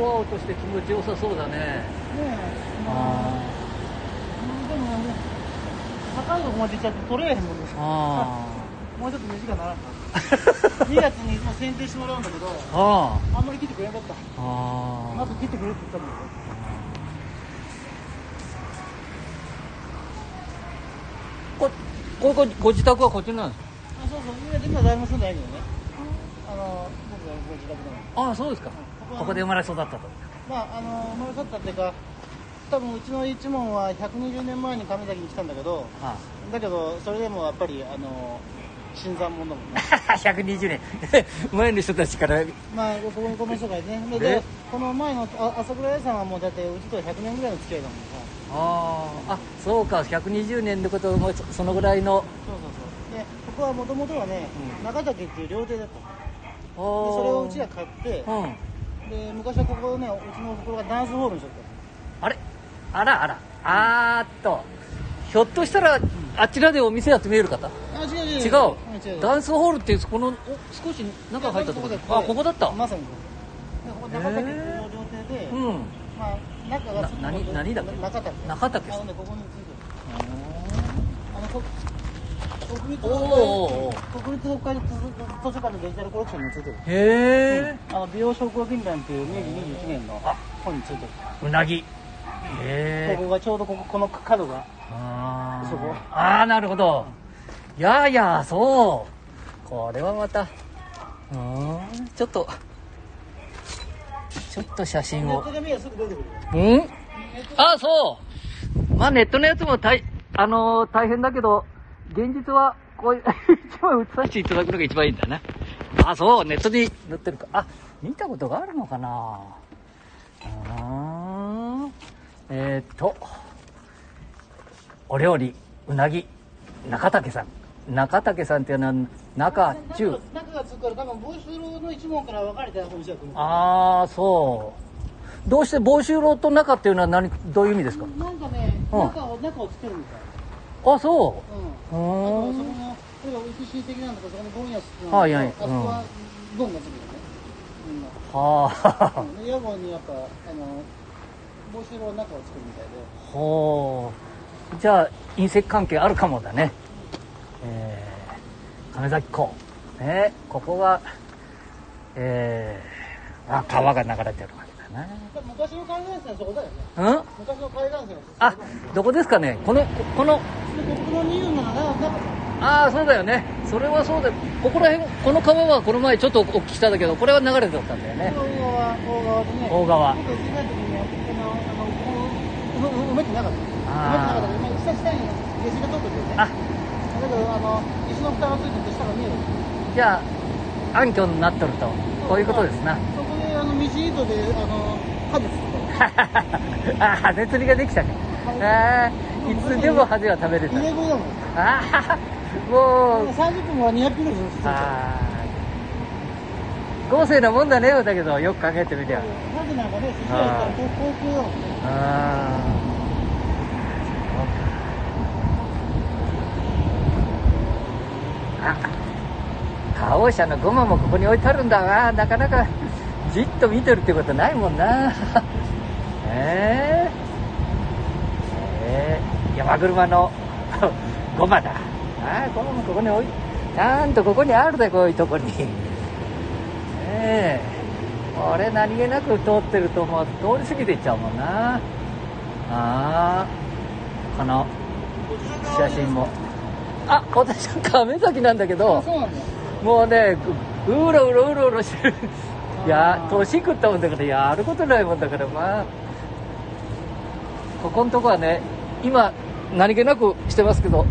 々として気持ちよさそうだねねえまあうんでもね高いとこまで行っちゃって取れへんもんねあもうちょっと短くならんか2月にいつも剪定してもらうんだけどああんまり切ってくれなかったあああと切ってくれって言ったんだけこここご自宅はこっちなんですかあそうそう今今誰も住んでないけどねあの僕がご自宅なのああそうですかこここで生まれ育ったと。まああの生まれ育ったっていうか多分うちの一門は120年前に亀崎に来たんだけどあだけどそれでもやっぱりあの新参者だもんね。あ120年。前の人たちから。まあこここの人がね。でえ？でこの前のあ朝倉屋さんはもうだってうちとは100年ぐらいの付き合いだもんさああ。あそうか。120年ってこともそそのぐらいの。そうそうそう。でここはもともとはね、うん。中竹っていう料亭だったでそそれをうちが買ってうんで昔はここねうちのところがダンスホールにしとっあれ？あらあら。あーっと。ひょっとしたらあちらでお店やって見える方？たあ違う違う。違う。違う。ダンスホールってこのお少し中入ったところであここだった。まさにここ。中竹っていう料亭で、うん。まあ中がな何何だっけ？中竹。中竹さんあのねここについてる。あのこ国立国立北海道図書館のデジタルコレクションについてるへえあの美容商工銀団っていう明治21年の本についてるうなぎ。へえここがちょうどこここの角が。あー。そこ。あーなるほど。いやいやそう。これはまた。うーん。ちょっと。ちょっと写真を。うん？あそう。まあネットのやつも大,、あのー大変だけど現実はこういう 一枚写させていただくのが一番いいんだな。あそうネットに載ってるか。あ見たことがあるのかな。あーえー、っとお料理うなぎ中竹さん。中竹さんっていうのは中中。中がつくから多分帽子郎の一門から分かれたお店だと思う。ああそう。どうして房州楼と中っていうのは何どういう意味ですか？なんかねうん。中を中をつけるみたいあそう。うん。うーん。あとそこの例えば的なそこのゴンヤスっていうのはいはい。あそこはゴンがつくよねみんな。はあ。うん。で屋号にやっぱあの帽子郎は中を作るみたいで。ほう。じゃあ隕石関係あるかもだね。えー、亀崎港。ね。ここがえー、あ川が流れてるわけだ昔の海岸線はそこだよね。なうん？昔の海岸線あどこですかね？このここのでここの27がな中ああそうだよね。それはそうだよ。ここら辺この川はこの前ちょっとお聞きしたんだけどこれは流れてたんだよね。大川埋めてなかった埋めてなかった今下下に下水が通ってるよねあだけどあの石の蓋がついてて下が見えるじゃあ暗渠になっとるとこういうことですなあの道糸であのハゼ作ったあハゼ釣りができたね。あーいつでもハゼは食べれた。入れ食いだもんああもう。30分は200キロであー。豪勢なもんだねだけど。よく考えてみりゃ。ハゼなんかね寿司屋行ったら高級だもんねああ花王社のゴマもここに置いてあるんだななかなかじっと見てるってことないもんな。えー、えー、山車の ゴマだ。ああゴマもここに置いちゃんとここにあるでこういうとこに。ねえこれ何気なく通ってるともう。通り過ぎていっちゃうもんな。ああこの写真も。あ私は亀崎なんだけど。もうねううろうろうろうろしてる。いや年食ったもんだからやることないもんだからまあ。ここのとこはね今何気なくしてますけど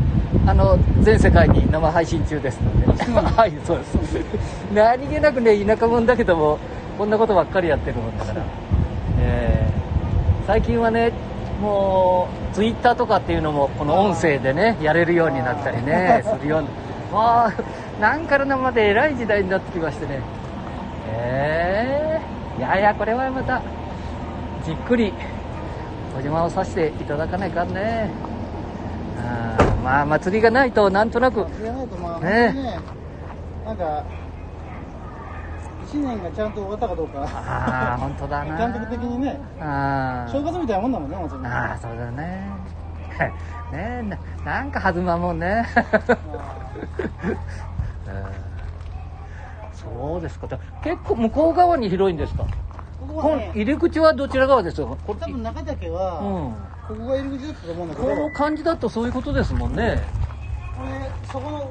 あの全世界に生配信中ですので。はいそうです。何気なくね田舎者だけどもこんなことばっかりやってるもんだから、えー最近はねもうツイッターとかっていうのもこの音声でねやれるようになったりねするように。まあなんからなまで偉い時代になってきましてねえー、いやいやこれはまたじっくりお邪魔をさせていただかないかんね。あーまあ祭りがないとなんとなく。知らないとまあ、ね。なんか1年がちゃんと終わったかどうか。ああ本当だな。感覚的にねあー。正月みたいなもんだもんねお祭り。ああそうだね。ねえななんか弾まんもんね。うんそうですか？結構向こう側に広いんですか？このこね入り口はどちら側ですか？こ多分中岳うは、ん。ここが入り口だったと思うんだけどこの感じだとそういうことですもんね。これそこの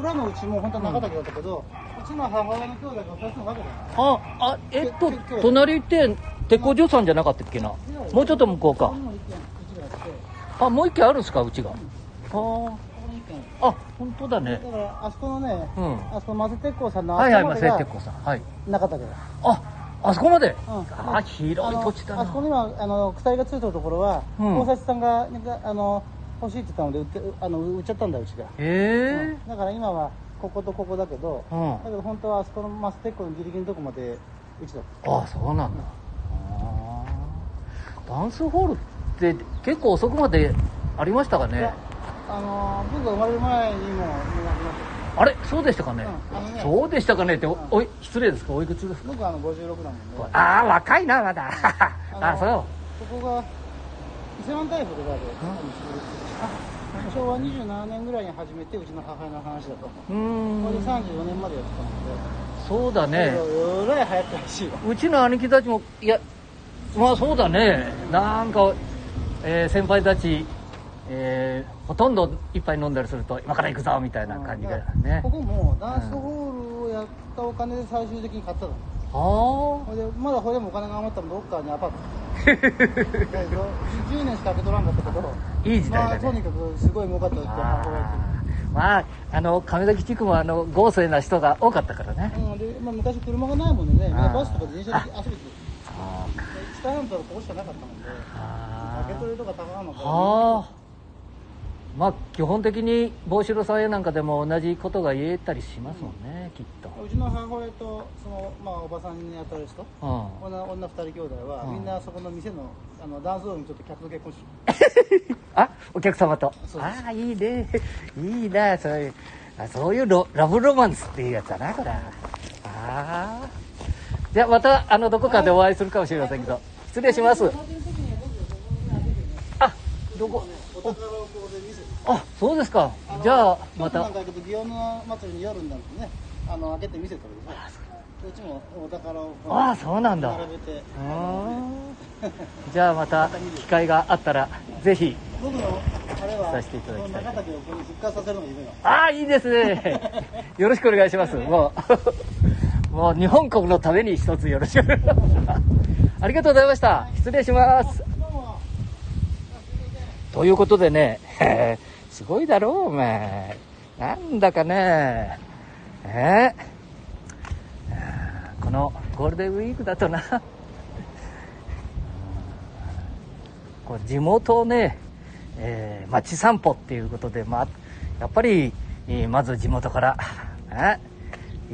裏のうちも本当は中岳だったけど、うちの母親の兄弟が2つのわけだよああえっと隣って鉄工所さんじゃなかったっけな？もうちょっと向こうか。あもう一軒あるんですか？うちが。あここに一軒ああ本当だね。だからあそこのね、うん。あそこ松鉄工さんのああそこまでが聖鉄工さん。はい。中岳だああそこまで、うん。あ広い土地だな。あそこにはあの鎖がついてるところは、うん。工察さんがあの欲しいって言ったので売ってあの売っちゃったんだうちが、へえうん。だから今はこことここだけど、うん。だけど本当はあそこのマステッコのギリギリのとこまでうちだった。ああそうなんだ、あー。ダンスホールって結構遅くまでありましたかね？あの僕が生まれる前にもあれ？そうでしたかね,、うんね。そうでしたかね？っておうん。おい失礼ですか？おいくつですか？僕はあの56なもんでああ若いなまだ。の あそう。ここが伊勢湾台風でがで昭和27年ぐらいに始めてうちの母親の話だと。うーこれでん34年までやってたので。そうだね。えらい流行ったらしいようちの兄貴た。ちもいやまあそうだねなんか、えー先輩たち、えーほとんど一杯飲んだりすると今から行くぞみたいな感じがね。ここもダンスホールをやったお金で最終的に買ったの。あほいでまだこれでもお金が余ったのどっかにアパート。だけど10年しか開けとらんかったけど。あいい時代だね。まあとにかくすごい儲かったって母親言ってあーまああの亀崎地区もあの豪勢な人が多かったからね。うんでまあ、昔車がないもんでね、あーバスとか電車で遊びに来てそうか北半島はここしかなかったもんで。あ竹取とか高浜ーからはあまあ基本的に帽子さんやなんかでも同じことが言えたりしますもんね、きっと。うちの母親とその、まあ、おばさんに当たる人うん。女女二人兄弟は、うん。みんなそこの店のあのダンスホールにちょっと客と結婚し。あお客様と。ああいいね。いいなそういうあそういうロラブロマンスっていうやつだなこれ。ああじゃあまたあのどこかでお会いするかもしれませんけど、失礼します。あどこ？お宝をここで見せてあそうですか。じゃあまた。なんか行くと祇園の祭りに夜になるとね。あの開けて見せたりでうちもお宝をああそうなんだ。並べて。うんじゃあまた機会があったらぜひ。僕のあれはさせていただきたい。ああいいですね。よろしくお願いします。もう。もう日本国のために一つよろしくありがとうございました。失礼します。ということでね、すごいだろう、お前。なんだかね、え？ーこのゴールデンウィークだとな、こう地元をね、えー街散歩っていうことで、まあ、やっぱり、えーまず地元から、え？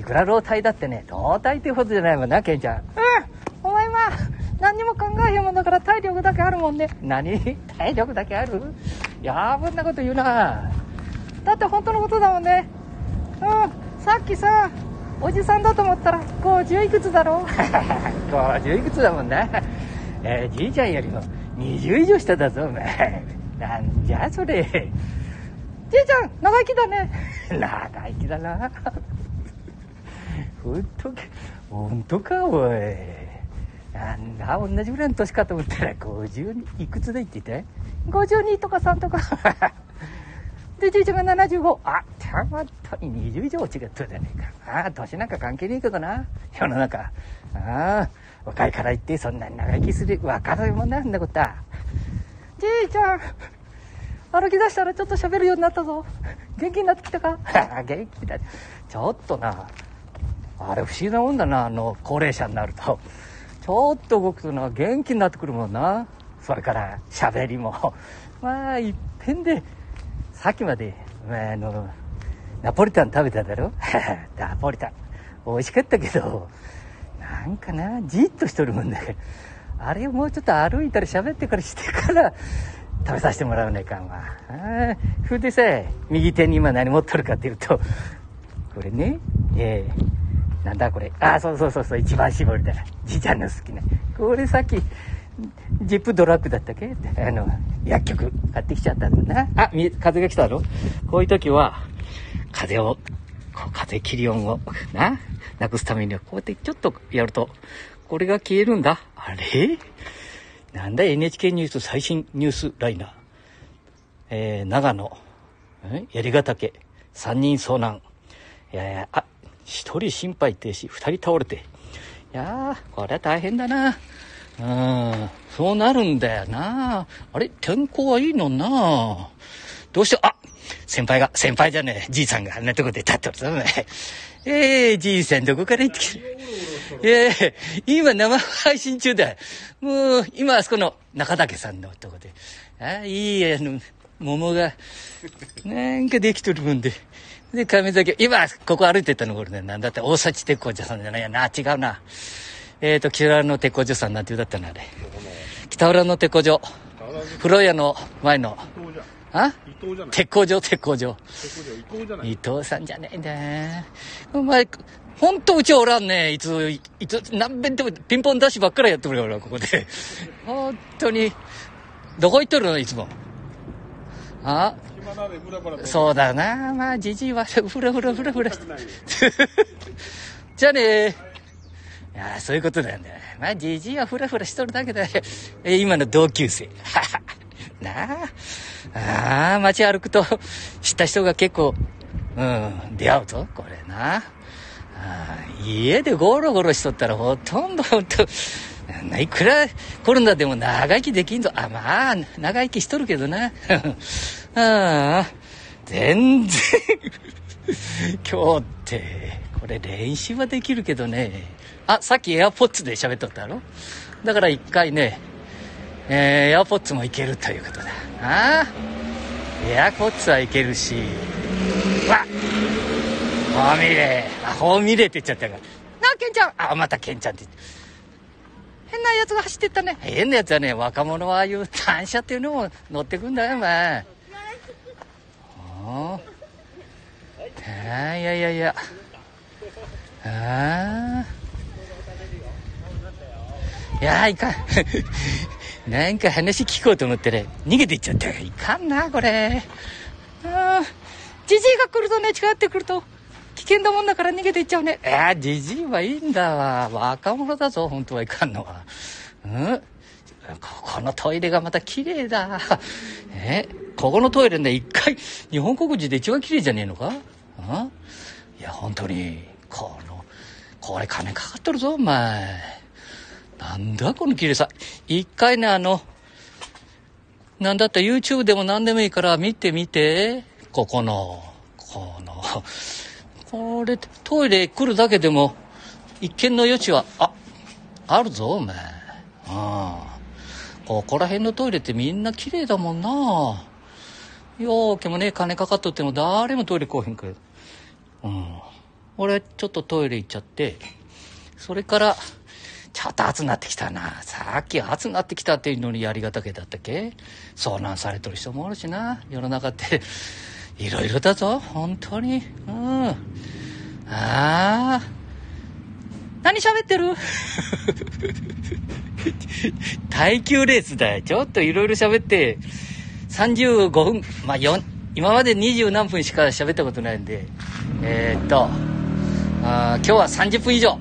いくら老体だってね、老体っていうことじゃないもんな、ケンちゃん。うん、お前は何にも考えへんもんだから体力だけあるもんね。何？体力だけある？やー、ぶんなこと言うな。だって本当のことだもんね。うん、さっきさ、おじさんだと思ったら50いくつだろ ?50 いくつだもんな。えーじいちゃんよりも20以上下だぞ、お前。なんじゃそれ。じいちゃん、長生きだね。長生きだな。ほんとか、ほんとか、おい。なんだ、同じぐらいの年かと思ったら、50いくつで言ってて ?52 とか3とか。で、じいちゃんが75。あ、たまたに20以上違ったじゃねえか。あ、年なんか関係ねえけどな。世の中。ああ、若いから言ってそんなに長生きする。わかるもんなんだことは。じいちゃん、歩き出したらちょっと喋るようになったぞ。元気になってきたか？元気だ。ちょっとな、あれ不思議なもんだな、あの、高齢者になると。ちょっと動くとな、元気になってくるもんな。それから、喋りも。まあ、いっぺんで、さっきまで、まあ、あの、ナポリタン食べただろ？ナポリタン。美味しかったけど、なんかな、じっとしとるもんだけど、あれをもうちょっと歩いたり喋ってからしてから、食べさせてもらわないかんわ。ふでさ、右手に今何持っとるかっていうと、これね、えーなんだこれ。あ、そうそうそうそう、一番搾りだ。じいちゃんの好きな。これさっき、ジップドラッグだったっけ？あの、薬局買ってきちゃったんだな。あ、み風が来たろこういう時は、風を、こう風切り音を、な、なくすためには、こうやってちょっとやると、これが消えるんだ。あれ？なんだ？NHK ニュース最新ニュースライナー。えー、長野、え？槍ヶ岳、三人遭難。いやいや、あ、一人心肺停止、二人倒れて。いやー、これは大変だな。うん、そうなるんだよな。あれ天候はいいのな。どうしよう、あ先輩が、先輩じゃねえ、じいさんがあんなとこで立ってるぞ、ね。ええー、じいさんどこから行ってきてええー、今生配信中だ。もう、今あそこの中岳さんのとこで。ああいい、あの、桃が、なんかできとるもんで。で、亀崎、今、ここ歩いてたのこれね、なんだって、大崎鉄工所さんじゃないやな、違うな。えっ、ー、と、北浦の鉄工所さんなんて言うだったな、あれ。北浦の鉄工所。風呂屋の前の。あ？鉄工所、鉄工所。伊藤さんじゃねえんだお前、ほんとうちおらんねいつ、いつ、何遍でもピンポンダッシュばっかりやってくるから、ここで。本当に。どこ行っとるのいつも？あ？そうだな。まあ、じじいは、ふらふらふらふら。じゃあねいやそういうことなんだ。まあ、じじいはふらふらしとるだけだ。え、今の同級生。なあ。あ、街歩くと、知った人が結構、うん、出会うぞ、これな。あ家でゴロゴロしとったらほとんど、ほんと、いくらコロナでも長生きできんぞ。あ、まあ、長生きしとるけどな。ああ、全然今日って、これ練習はできるけどね。あ、さっきエアポッツで喋っとったろ？だから一回ね、えー、エアポッツもいけるということだ。ああ、エアポッツはいけるし、わフォーミレあ、フォーミレって言っちゃったから。なあ、ケンちゃんあ、またケンちゃんって。変なやつが走ってったね。変なやつはね、若者はああいう単車っていうのも乗ってくんだよ、お前。ああ。いやいやいや。ああ。いやいかん。なんか話聞こうと思ったら逃げていっちゃった。いかんな、これ。ああ。じじいが来るとね、近寄ってくると。危険だもんだから逃げていっちゃうね。いや、じじいはいいんだわ。若者だぞ、本当はいかんのは。うん？ここのトイレがまた綺麗だ。えここのトイレね、一回、日本国人で一番綺麗じゃねえのか？あ？いや、本当に、この、これ金かかっとるぞ、お前。なんだこの綺麗さ。一回ね、あの、なんだった YouTube でも何でもいいから見てみて。ここの、この、これ、トイレ来るだけでも、一見の余地は、あ、あるぞ、お前。ああ。ここら辺のトイレってみんな綺麗だもんな。ようけもね、金かかっとっても誰もトイレ来おへんくれ。うん。俺、ちょっとトイレ行っちゃって、それから、ちょっと暑くなってきたな。さっき暑くなってきたっていうのにやりがたけだったっけ？遭難されとる人もおるしな。世の中って、いろいろだぞ。本当に。うん。ああ。何喋ってる？耐久レースだよ。ちょっといろいろ喋って、35分、まあ、今まで20何分しか喋ったことないんで、えー、っと、あ今日は30分以上。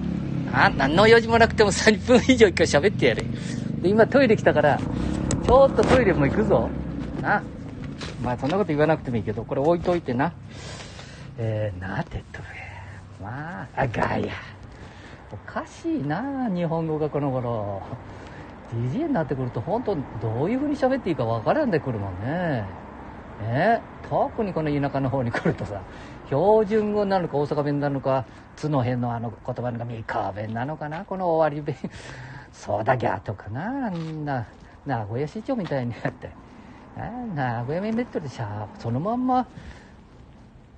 あ何の用事もなくても30分以上一回喋ってやれ。で、今トイレ来たから、ちょっとトイレも行くぞ。な。まあそんなこと言わなくてもいいけど、これ置いといてな。えー、なてっとるまあ、あ、ガヤ。おかしいな日本語がこの頃。DJ になってくると本当どういう風に喋っていいかわからんでくるもんね。ね特にこの田舎の方に来るとさ、標準語なのか大阪弁なのか、津の辺のあの言葉なのか三河弁なのかな、この終わり弁。そうだぎゃとかな、な、名古屋市長みたいになって。名古屋弁弁当でしゃそのまんま、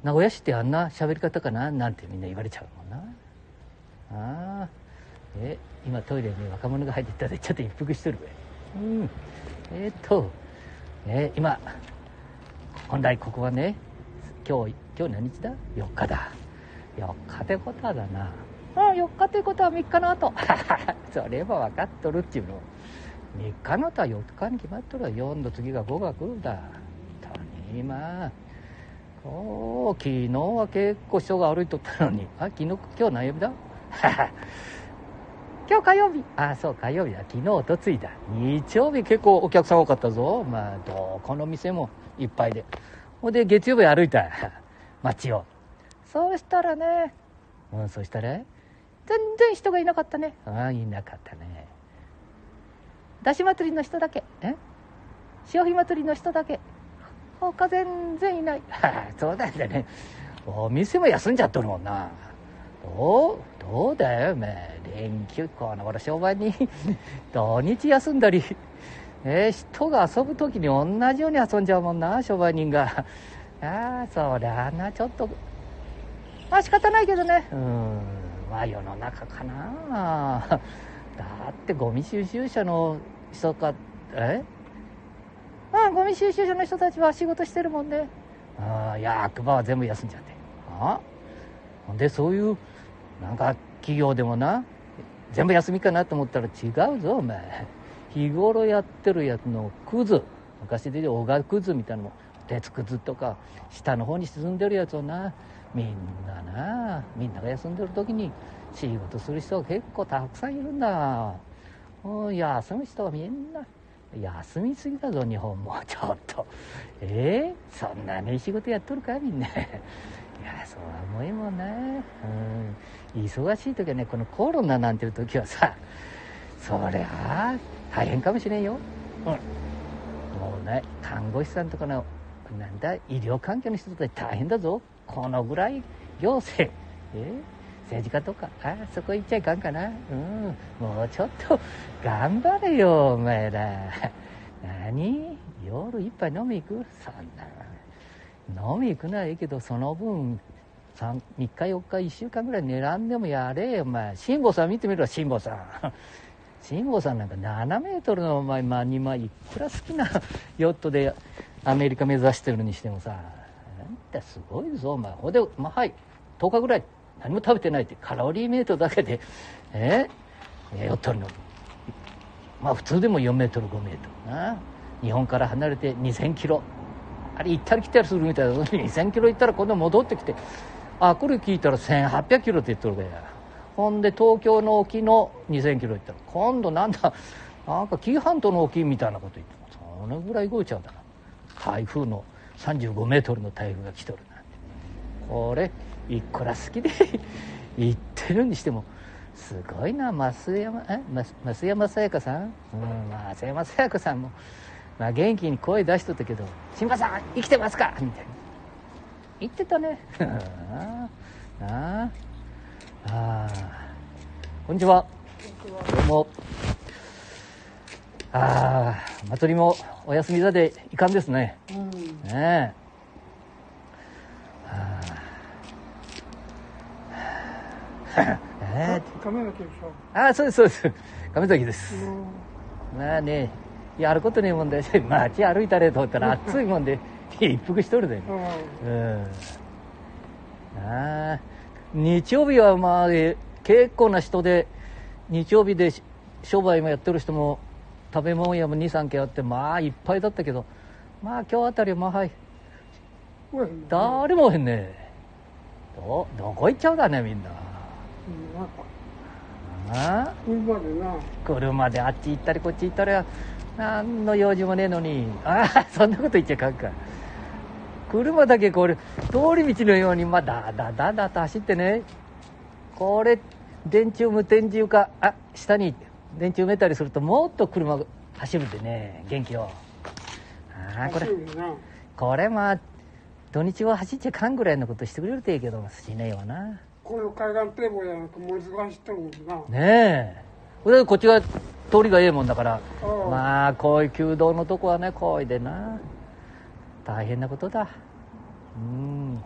名古屋市ってあんな喋り方かななんてみんな言われちゃうもんな。ああ、え、今トイレに若者が入ってったでちょっと一服しとるべ。うん。えー、っと、え今、本来ここはね、今日、今日何日だ ?4 日だ。4日ってことはだな。あ4日ということは3日の後 それは分かっとるっていうの3日の後は4日に決まっとるわ4の次が5が来るんだ本当に今こう昨日は結構人が歩いとったのにあ昨日今日何曜日だ？今日火曜日。あそう火曜日だ。昨日おとついだ日曜日結構お客さん多かったぞ。まあどこの店もいっぱいで。ほんで月曜日歩いた。街を。そうしたらね。うんそしたら？全然人がいなかったね。ああいなかったね。だし祭りの人だけ。え？潮干祭りの人だけ。他全然いない。そうだよね。お店も休んじゃっとるもんなどうどうだよお前連休この頃商売に。土日休んだり。えー、人が遊ぶ時に同じように遊んじゃうもんな商売人が。ああそりゃなちょっと。まあ仕方ないけどね。うんまあ世の中かな。だってゴミ収集車の人かえ？まあゴミ収集車の人たちは仕事してるもんね。ああ役場は全部休んじゃって。ああ？ほんでそういうなんか企業でもな全部休みかなと思ったら違うぞお前。日頃やってるやつのクズ。昔で言う小川クズみたいなのも鉄くずとか下の方に沈んでるやつをな。みんななみんなが休んでる時に仕事する人が結構たくさんいるんだ。休む人はみんな休みすぎだぞ日本も。ちょっと。えー、そんなに仕事やっとるかみんな。いやそうは思いもんねうん。忙しい時はねこのコロナなんていう時はさそりゃあ大変かもしれんよ。うん。もうね看護師さんとかのなんだ医療関係の人たち大変だぞ。このぐらい行政え？政治家とかあそこ行っちゃいかんかな。うん。もうちょっと頑張れよお前ら。何？夜一杯飲み行く？そんな飲み行くのはいいけどその分 3, 3日4日1週間ぐらい狙んでもやれよお前。辛坊さん見てみろ辛坊さん。辛坊さんなんか7メートルのお前、まあ、2枚いくら好きな ヨットでアメリカ目指してるにしてもさなんてすごいぞお前。ほでまあはい。10日ぐらい。何も食べてないってカロリーメイトだけで。え？ー、ヨットに乗るまあ普通でも4メートル5メートルな。日本から離れて2000キロ。あれ行ったり来たりするみたいな2000キロ行ったら今度戻ってきてあこれ聞いたら1800キロって言っとるからほんで東京の沖の2000キロ行ったら今度なんだなんか紀伊半島の沖みたいなこと言ってそれぐらい動いちゃうんだな。台風の35メートルの台風が来とるなんて。これいくら好きで 言ってるにしてもすごいな増山え増山さやかさん？うん増山さやかさんも、まあ、元気に声出しとったけど「新馬さん生きてますか?」みたいな言ってたね。あああこんにちは。どうも。ああ祭りもお休みだでいかんですね、うん、ねえ。えー、亀崎でしょ。ああそうですそうです。亀崎です、まあねやることねえもんで 街歩いたれと思ったら暑いもんで 一服しとるで、うん、ああ。日曜日はまあ結構な人で日曜日で商売もやってる人も食べ物屋も23軒あってまあいっぱいだったけどまあ今日あたりはまあはい。誰もへんね。どどこ行っちゃうだねみんな。あ車でな。車であっち行ったりこっち行ったり何の用事もねえのに。ああそんなこと言っちゃいかんか。車だけこれ通り道のようにまあだだだだと走ってね。これ電柱無電柱かあ下に電柱埋めたりするともっと車走るんでね元気を。ああこれ。これまあ土日は走っちゃかんぐらいのことしてくれるといいけどしねえわな。この海岸堤防やなんかもう忙しいとるもんな。ねえ。こっちが通りがええもんだから。まあこういう旧道のとこはねこいでな。大変なことだ。うん。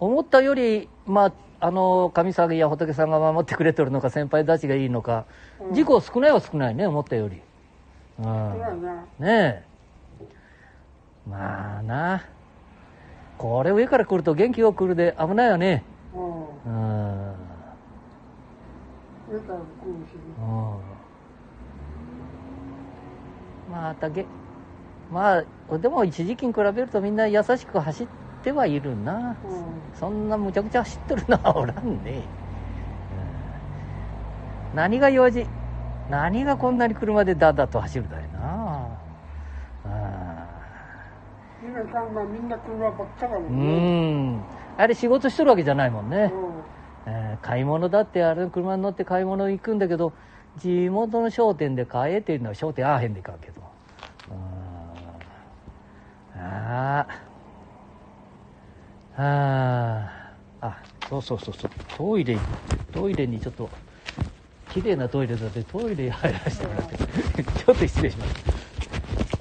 思ったよりまああの神様や仏さんが守ってくれてるのか先輩たちがいいのか、うん、事故少ないは少ないね思ったより、うん、ねえ。まあな。これ上から来ると元気よく来るで危ないよね。うん。うん。またげ、まあ、でも一時期に比べるとみんな優しく走ってはいるな。うんそんなむちゃくちゃ走ってるのは おらんね。うん何が用事何がこんなに車でダーダーと走るだよな。うん。あれ仕事しとるわけじゃないもんね。うんえー買い物だってあれ車に乗って買い物行くんだけど地元の商店で買えっていうのは商店ああへんでいかんけど。あああああそうそうそうそう。トイレトイレにちょっと綺麗なトイレだってトイレ入らせてもらって。ちょっと失礼します。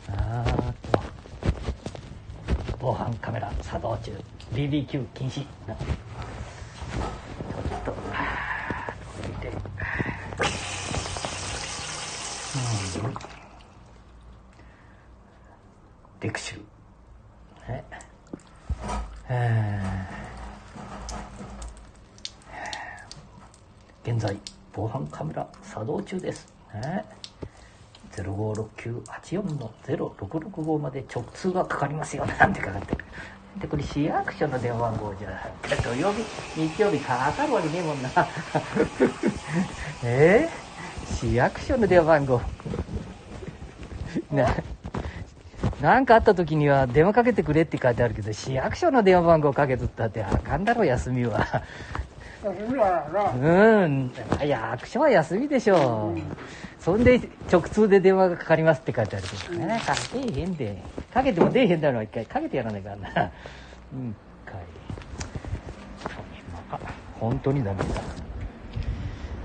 あーっと。防犯カメラ作動中。BBQ 禁止なちょっと、あートイレ。うん。デクシュ。ね。えー現在、防犯カメラ作動中です。ね。056984の0665まで直通がかかりますよなんてかかってる。で、これ市役所の電話番号じゃ、土曜日、日曜日かかるわけねえもんな。え？ー、市役所の電話番号。な、なんかあった時には電話かけてくれって書いてあるけど、市役所の電話番号かけとったってあかんだろ、休みは。休みはなうん、役所は休みでしょう。そんで、直通で電話がかかりますって書いてあるけどね。かけへんで。かけても出えへんだろ、一回。かけてやらないからな。うん、かい。あ、本当にダメだ。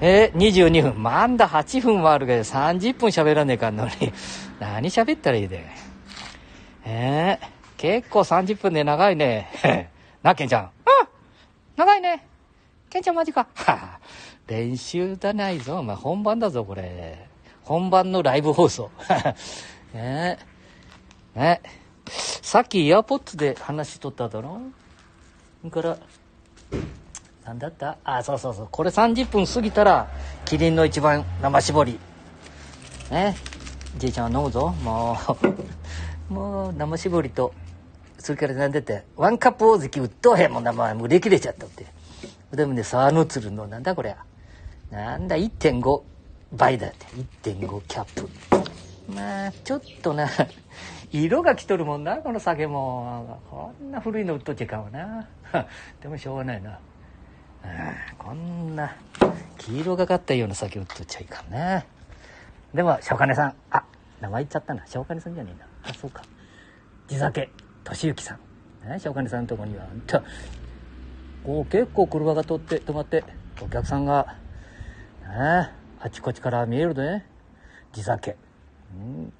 えー、22分。まだ8分はあるけど、30分喋らねえかんのに。何喋ったらいいで。えー、結構30分で長いね。な、ケンちゃん。うん長いね。ケンちゃんマジか。はあ、練習だないぞ。お前本番だぞ、これ。本番のライブ放送。ねえ。ねさっきイヤーポッツで話しとっただろそれから、なんだった？あ、そうそうそう。これ30分過ぎたら、キリンの一番生搾り。ねじいちゃんは飲むぞ。もう、もう生搾りと、それからなんだって、ワンカップ大関売っとうへんもんな、まあ、もう売り切れちゃったって。でもね、サーノツルの、なんだこれ。なんだ、1.5倍だって。1.5キャップ。まあ、ちょっとな、色が来とるもんな、この酒も。こんな古いの売っとっちゃいかんわな。でもしょうがないな。こんな、黄色がかったような酒売っとっちゃいかんな。でも、しょうかねさん。あ、名前言っちゃったな。しょうかねさんじゃねえな。あ、そうか。地酒、としゆきさん。ね、しょうかねさんのとこには、ほんとこう結構車が通って止まってお客さんが、ね、あちこちから見えるね。地酒、うん、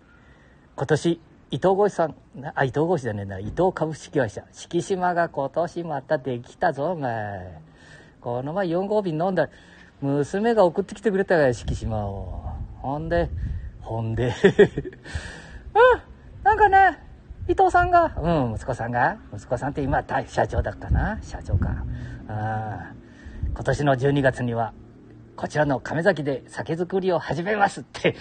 今年伊藤合さんあ伊藤合じゃねえな伊藤株式会社。敷島が今年またできたぞお前。この前4号便飲んだ。娘が送ってきてくれたよ敷島を。ほんでほんで。うんなんかね伊藤さんが、うん、息子さんが、息子さんって今、大社長だったな、社長か。あ今年の12月には、こちらの亀崎で酒造りを始めますって、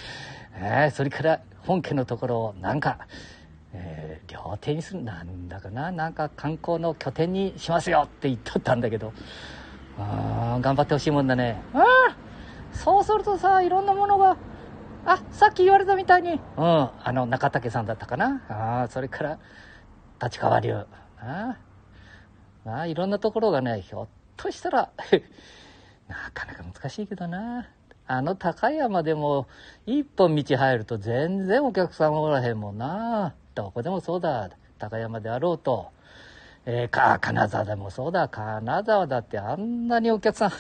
えーそれから本家のところをなんか、えー料亭にする、なんだかな、なんか観光の拠点にしますよって言っとったんだけど、あ頑張ってほしいもんだね。ああそうするとさ、いろんなものが、あ、さっき言われたみたいに、うん、あの、中竹さんだったかな。ああ、それから、立川流。ああ、まあ、いろんなところがね、ひょっとしたら、なかなか難しいけどな。あの高山でも、一本道入ると全然お客さんおらへんもんな。どこでもそうだ。高山であろうと。えーか、金沢でもそうだ。金沢だってあんなにお客さん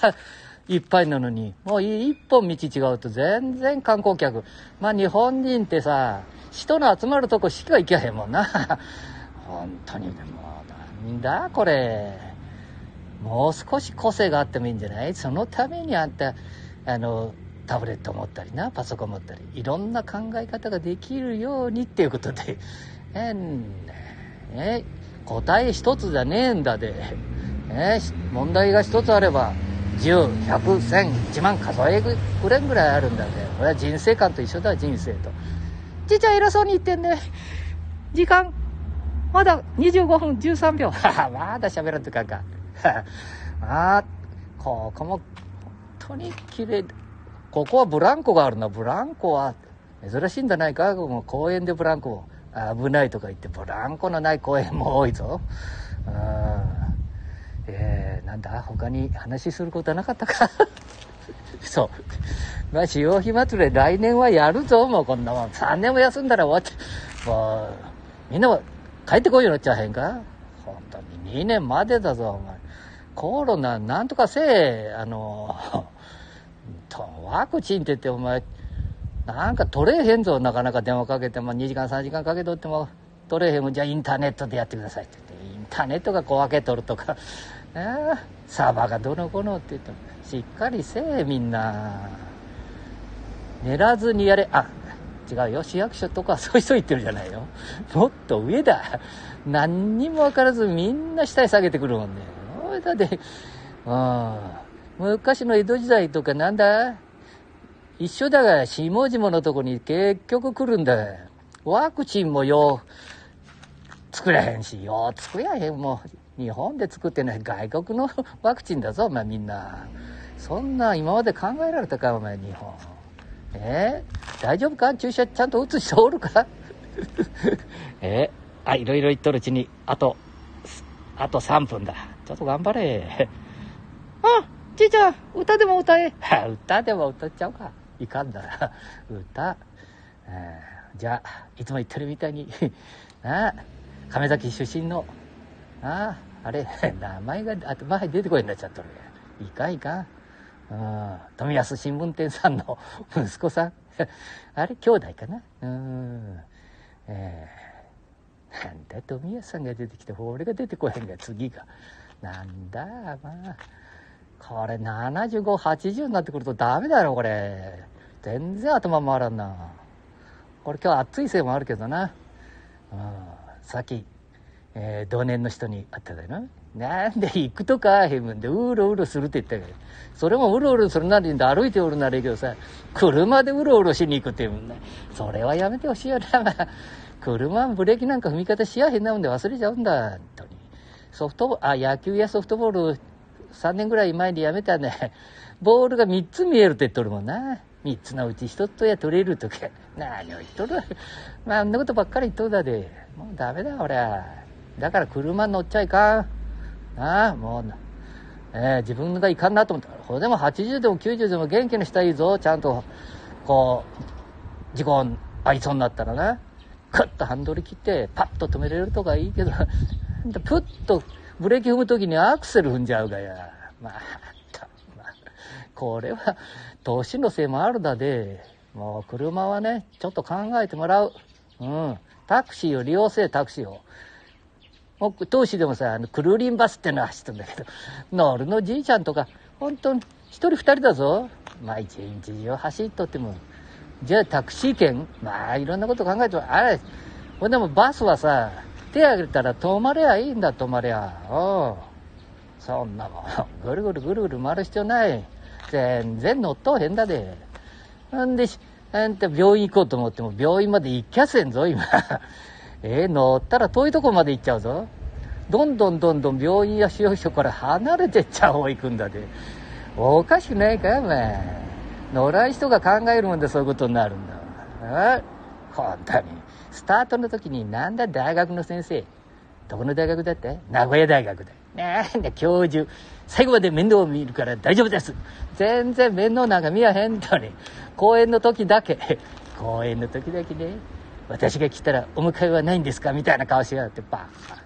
いっぱいなのに、もう一本道違うと全然観光客。まあ日本人ってさ、人の集まるとこしか行けへんもんな。本当に、でも、なんだこれ。もう少し個性があってもいいんじゃない？そのためにあんた、あの、タブレット持ったりな、パソコン持ったり、いろんな考え方ができるようにっていうことで、えんえ答え一つじゃねえんだで。ね、問題が一つあれば、10100101万数えくれんぐらいあるんだで。これは人生観と一緒だ、人生と。ちいちゃん偉そうに言ってんね。時間、まだ25分13秒。まだ喋らんとかんか。あ あ、ここも、本当に綺麗。ここはブランコがあるな。ブランコは珍しいんじゃないかもう公園でブランコ危ないとか言って、ブランコのない公園も多いぞ。うん。なんだ他に話することはなかったか そう。まあ、潮干祭り来年はやるぞ、もうこんなもん。3年も休んだら終わって。もう、みんなも帰ってこいよなっちゃへんか本当に2年までだぞ、お前。コロナなんとかせえ、あの、ワクチンって言ってお前、なんか取れへんぞ、なかなか電話かけても、2時間3時間かけとっても、取れへんもん、じゃあインターネットでやってくださいって言って、インターネットが小分け取るとか、えサーバがどのこのって言っても、しっかりせえ、みんな。寝らずにやれ、あ、違うよ、市役所とかそういう人言ってるじゃないよ。もっと上だ。何にも分からずみんな下へ下げてくるもんね。だって、うん。昔の江戸時代とかなんだ？一緒だが、下々のとこに結局来るんだ。ワクチンもよう作れへんし、よう作やへんもう。日本で作ってない外国の ワクチンだぞ、お前みんな。そんな今まで考えられたか、お前日本。えー、大丈夫か？注射ちゃんと打つ人おるか？えー、あ、いろいろ言っとるうちに、あと、あと3分だ。ちょっと頑張れ。あ、ちいちゃん、歌でも歌え。歌でも歌っちゃうか。いかんだら歌、えー、じゃあいつも言ってるみたいになあ亀崎出身のあああれ 名前が頭に出てこいになっちゃっとるいかいか。うん。富安新聞店さんの 息子さん。あれ兄弟かな？うん。えー、なんだ富安さんが出てきて俺が出てこへんが次が。なんだまあ。これ75、80になってくるとダメだろ、これ。全然頭回らんな。これ今日暑いせいもあるけどな。うん。さっき、えー、同年の人に会っただな。なんで行くとかへんもんで、うろうろするって言ったけど。それもうろうろするなりんで歩いておるならいいけどさ、車でうろうろしに行くって言うもんね。それはやめてほしいよな。車ブレーキなんか踏み方しやへんなもんで忘れちゃうんだ。本当に。ソフトあ、野球やソフトボール3年ぐらい前にやめたね。ボールが3つ見えるって言っとるもんな。3つのうち1つや取れるとか。何を言っとるまあ、あんなことばっかり言っとるだで。もうダメだ、俺は。だから車乗っちゃいかん。なあ、もう、えー、自分がいかんなと思ったら、これでも80でも90でも元気にしたらいいぞ。ちゃんと、こう、事故ありそうになったらな。クッとハンドル切って、パッと止めれるとかいいけど、プッとブレーキ踏むときにアクセル踏んじゃうがや。まあ、まあ、これは、年のせいもあるだで、もう車はね、ちょっと考えてもらう。うん。タクシーを利用せえ、タクシーを。もう、当時でもさ、あの、クルーリンバスってのは走ってんだけど、乗るのじいちゃんとか、本当に、一人二人だぞ。まあ、一日中走っとっても。じゃあ、タクシー券まあ、いろんなこと考えても、あれ、ほんでもバスはさ、手挙げたら止まれゃいいんだ、止まれゃ。う。そんなもん、ぐるぐるぐるぐる回る必要ない。全然乗っとへんだで。なんでし、あんた病院行こうと思っても病院まで行きゃせんぞ、今。えー、乗ったら遠いとこまで行っちゃうぞ。どんどんどんどん病院や使用所から離れてっちゃう方行くんだで。おかしくないか、お前。乗らん人が考えるもんでそういうことになるんだ。あ本当に。スタートの時になんだ大学の先生。どこの大学だって？名古屋大学だ。なんだ教授。最後まで面倒を見るから大丈夫です。全然面倒なんか見やへんとね。公演の時だけ。公演の時だけね。私が来たらお迎えはないんですか？みたいな顔しやがってバー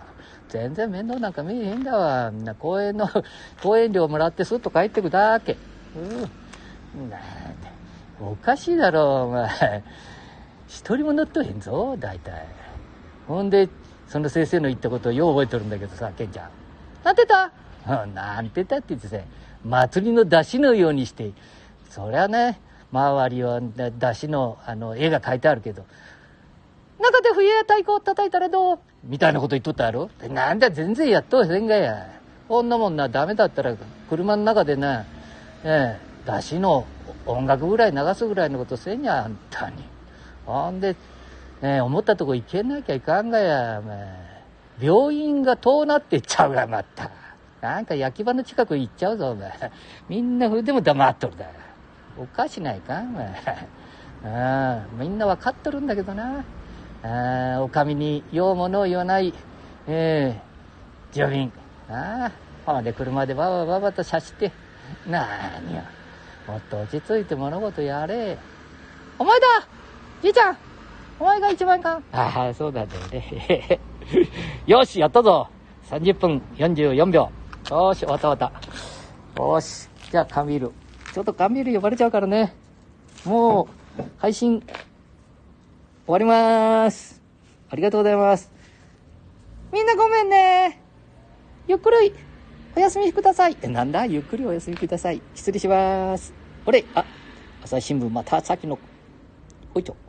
全然面倒なんか見えへんだわ。みんな公演の、公演料もらってスッと帰ってくだけ。うん。なんだ。おかしいだろ、お前。一人も乗っとへんぞ、大体。ほんで、その先生の言ったことをよう覚えとるんだけどさ、ケンちゃん。なんてた？なんてたって言ってさ、祭りの出汁のようにして、そりゃね、周りは出汁のあの絵が描いてあるけど、中で笛や太鼓を叩いたらどう？みたいなこと言っとったやろ？なんだ全然やっとせんがや。こんなもんな、ダメだったら、車の中でな、ええ、出しの音楽ぐらい流すぐらいのことせんや、あんたに。ほんで、ええ、思ったとこ行けなきゃいかんがや、お前。病院が遠なってっちゃうが、また。なんか焼き場の近く行っちゃうぞ、お前。みんなでも黙っとるだ。おかしないか、お前。あ、みんなわかっとるんだけどな。ああ、お上に用ものを言わない、ええ住民。ああ、ほんで車でババババと車して、なーにや。もっと落ち着いて物事やれ。お前だじいちゃんお前が一番かああ、そうだね。よし、やったぞ !30 分44秒。よし、終わった終わった。よし、じゃあ缶ビール。ちょっと缶ビール呼ばれちゃうからね。もう、配信、終わりまーす。ありがとうございます。みんなごめんね。ゆっくりお休みください。え、なんだ？ゆっくりお休みください。失礼します。ほれ、あ、朝日新聞またさっきの、ほいと。